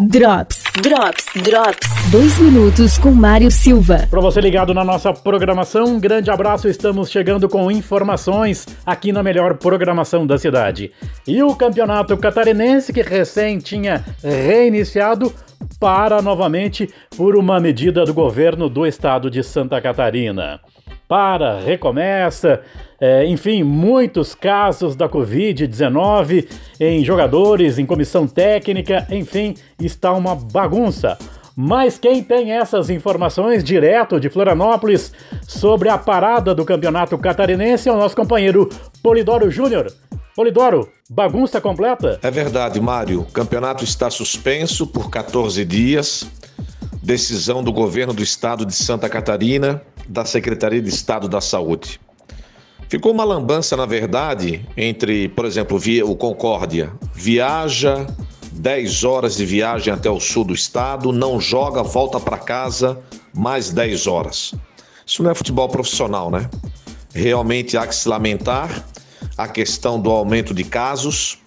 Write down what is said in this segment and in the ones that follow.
Drops, Drops, Drops. Dois minutos com Mário Silva. Para você ligado na nossa programação, um grande abraço. Estamos chegando com informações aqui na melhor programação da cidade. E o campeonato catarinense, que recém tinha reiniciado, para novamente por uma medida do governo do estado de Santa Catarina para, recomeça. É, enfim, muitos casos da Covid-19 em jogadores, em comissão técnica, enfim, está uma bagunça. Mas quem tem essas informações direto de Florianópolis sobre a parada do campeonato catarinense é o nosso companheiro Polidoro Júnior. Polidoro, bagunça completa? É verdade, Mário. O campeonato está suspenso por 14 dias. Decisão do governo do estado de Santa Catarina da Secretaria de Estado da Saúde. Ficou uma lambança, na verdade, entre, por exemplo, o Concórdia viaja 10 horas de viagem até o sul do estado, não joga, volta para casa mais 10 horas. Isso não é futebol profissional, né? Realmente há que se lamentar a questão do aumento de casos.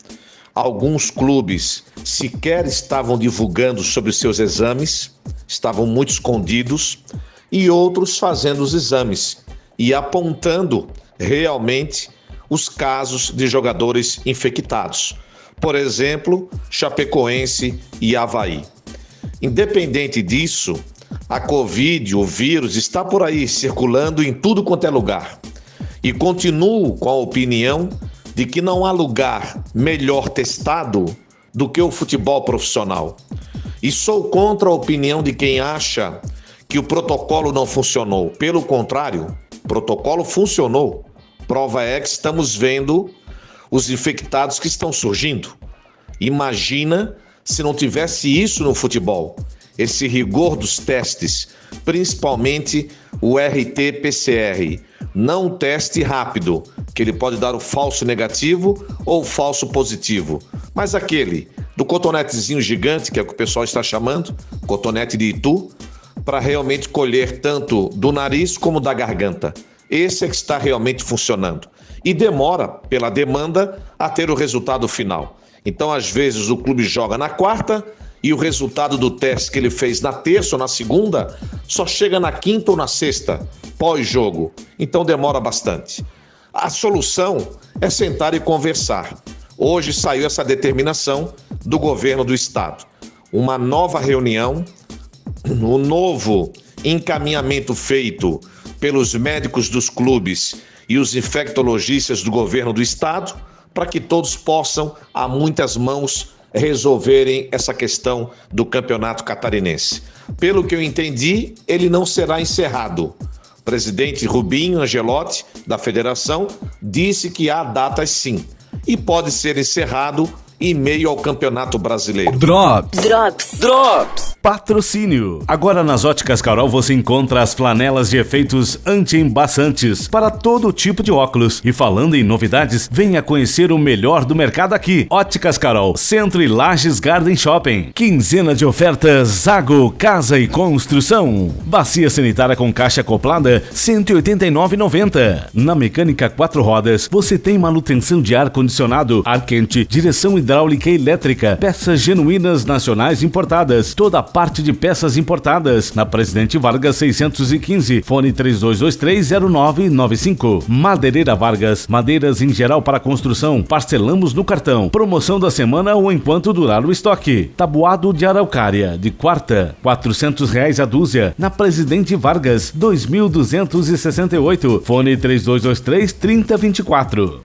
Alguns clubes sequer estavam divulgando sobre seus exames, estavam muito escondidos e outros fazendo os exames e apontando realmente os casos de jogadores infectados. Por exemplo, Chapecoense e Havaí. Independente disso, a Covid, o vírus, está por aí circulando em tudo quanto é lugar. E continuo com a opinião de que não há lugar melhor testado do que o futebol profissional. E sou contra a opinião de quem acha que o protocolo não funcionou. Pelo contrário, o protocolo funcionou. Prova é que estamos vendo os infectados que estão surgindo. Imagina se não tivesse isso no futebol, esse rigor dos testes, principalmente o RT-PCR, não teste rápido, que ele pode dar o falso negativo ou o falso positivo, mas aquele do cotonetezinho gigante, que é o que o pessoal está chamando, cotonete de Itu, para realmente colher tanto do nariz como da garganta. Esse é que está realmente funcionando. E demora, pela demanda, a ter o resultado final. Então, às vezes, o clube joga na quarta e o resultado do teste que ele fez na terça ou na segunda só chega na quinta ou na sexta, pós-jogo. Então, demora bastante. A solução é sentar e conversar. Hoje saiu essa determinação do governo do estado. Uma nova reunião o novo encaminhamento feito pelos médicos dos clubes e os infectologistas do governo do estado para que todos possam, a muitas mãos, resolverem essa questão do campeonato catarinense. Pelo que eu entendi, ele não será encerrado. O presidente Rubinho Angelotti, da federação, disse que há datas sim e pode ser encerrado em meio ao Campeonato Brasileiro. Drops. Drops. Drops. Patrocínio. Agora nas Óticas Carol você encontra as flanelas de efeitos anti-embaçantes para todo tipo de óculos. E falando em novidades, venha conhecer o melhor do mercado aqui. Óticas Carol, Centro e Lages Garden Shopping. Quinzena de ofertas Zago Casa e Construção. Bacia sanitária com caixa acoplada 189,90. Na mecânica quatro rodas, você tem manutenção de ar condicionado, ar quente, direção hidráulica e elétrica, peças genuínas nacionais importadas, toda a parte de peças importadas. Na Presidente Vargas 615, fone 32230995. Madeireira Vargas, madeiras em geral para construção, parcelamos no cartão. Promoção da semana ou enquanto durar o estoque. Tabuado de araucária, de quarta, quatrocentos reais a dúzia. Na Presidente Vargas 2268, fone 3223 3024.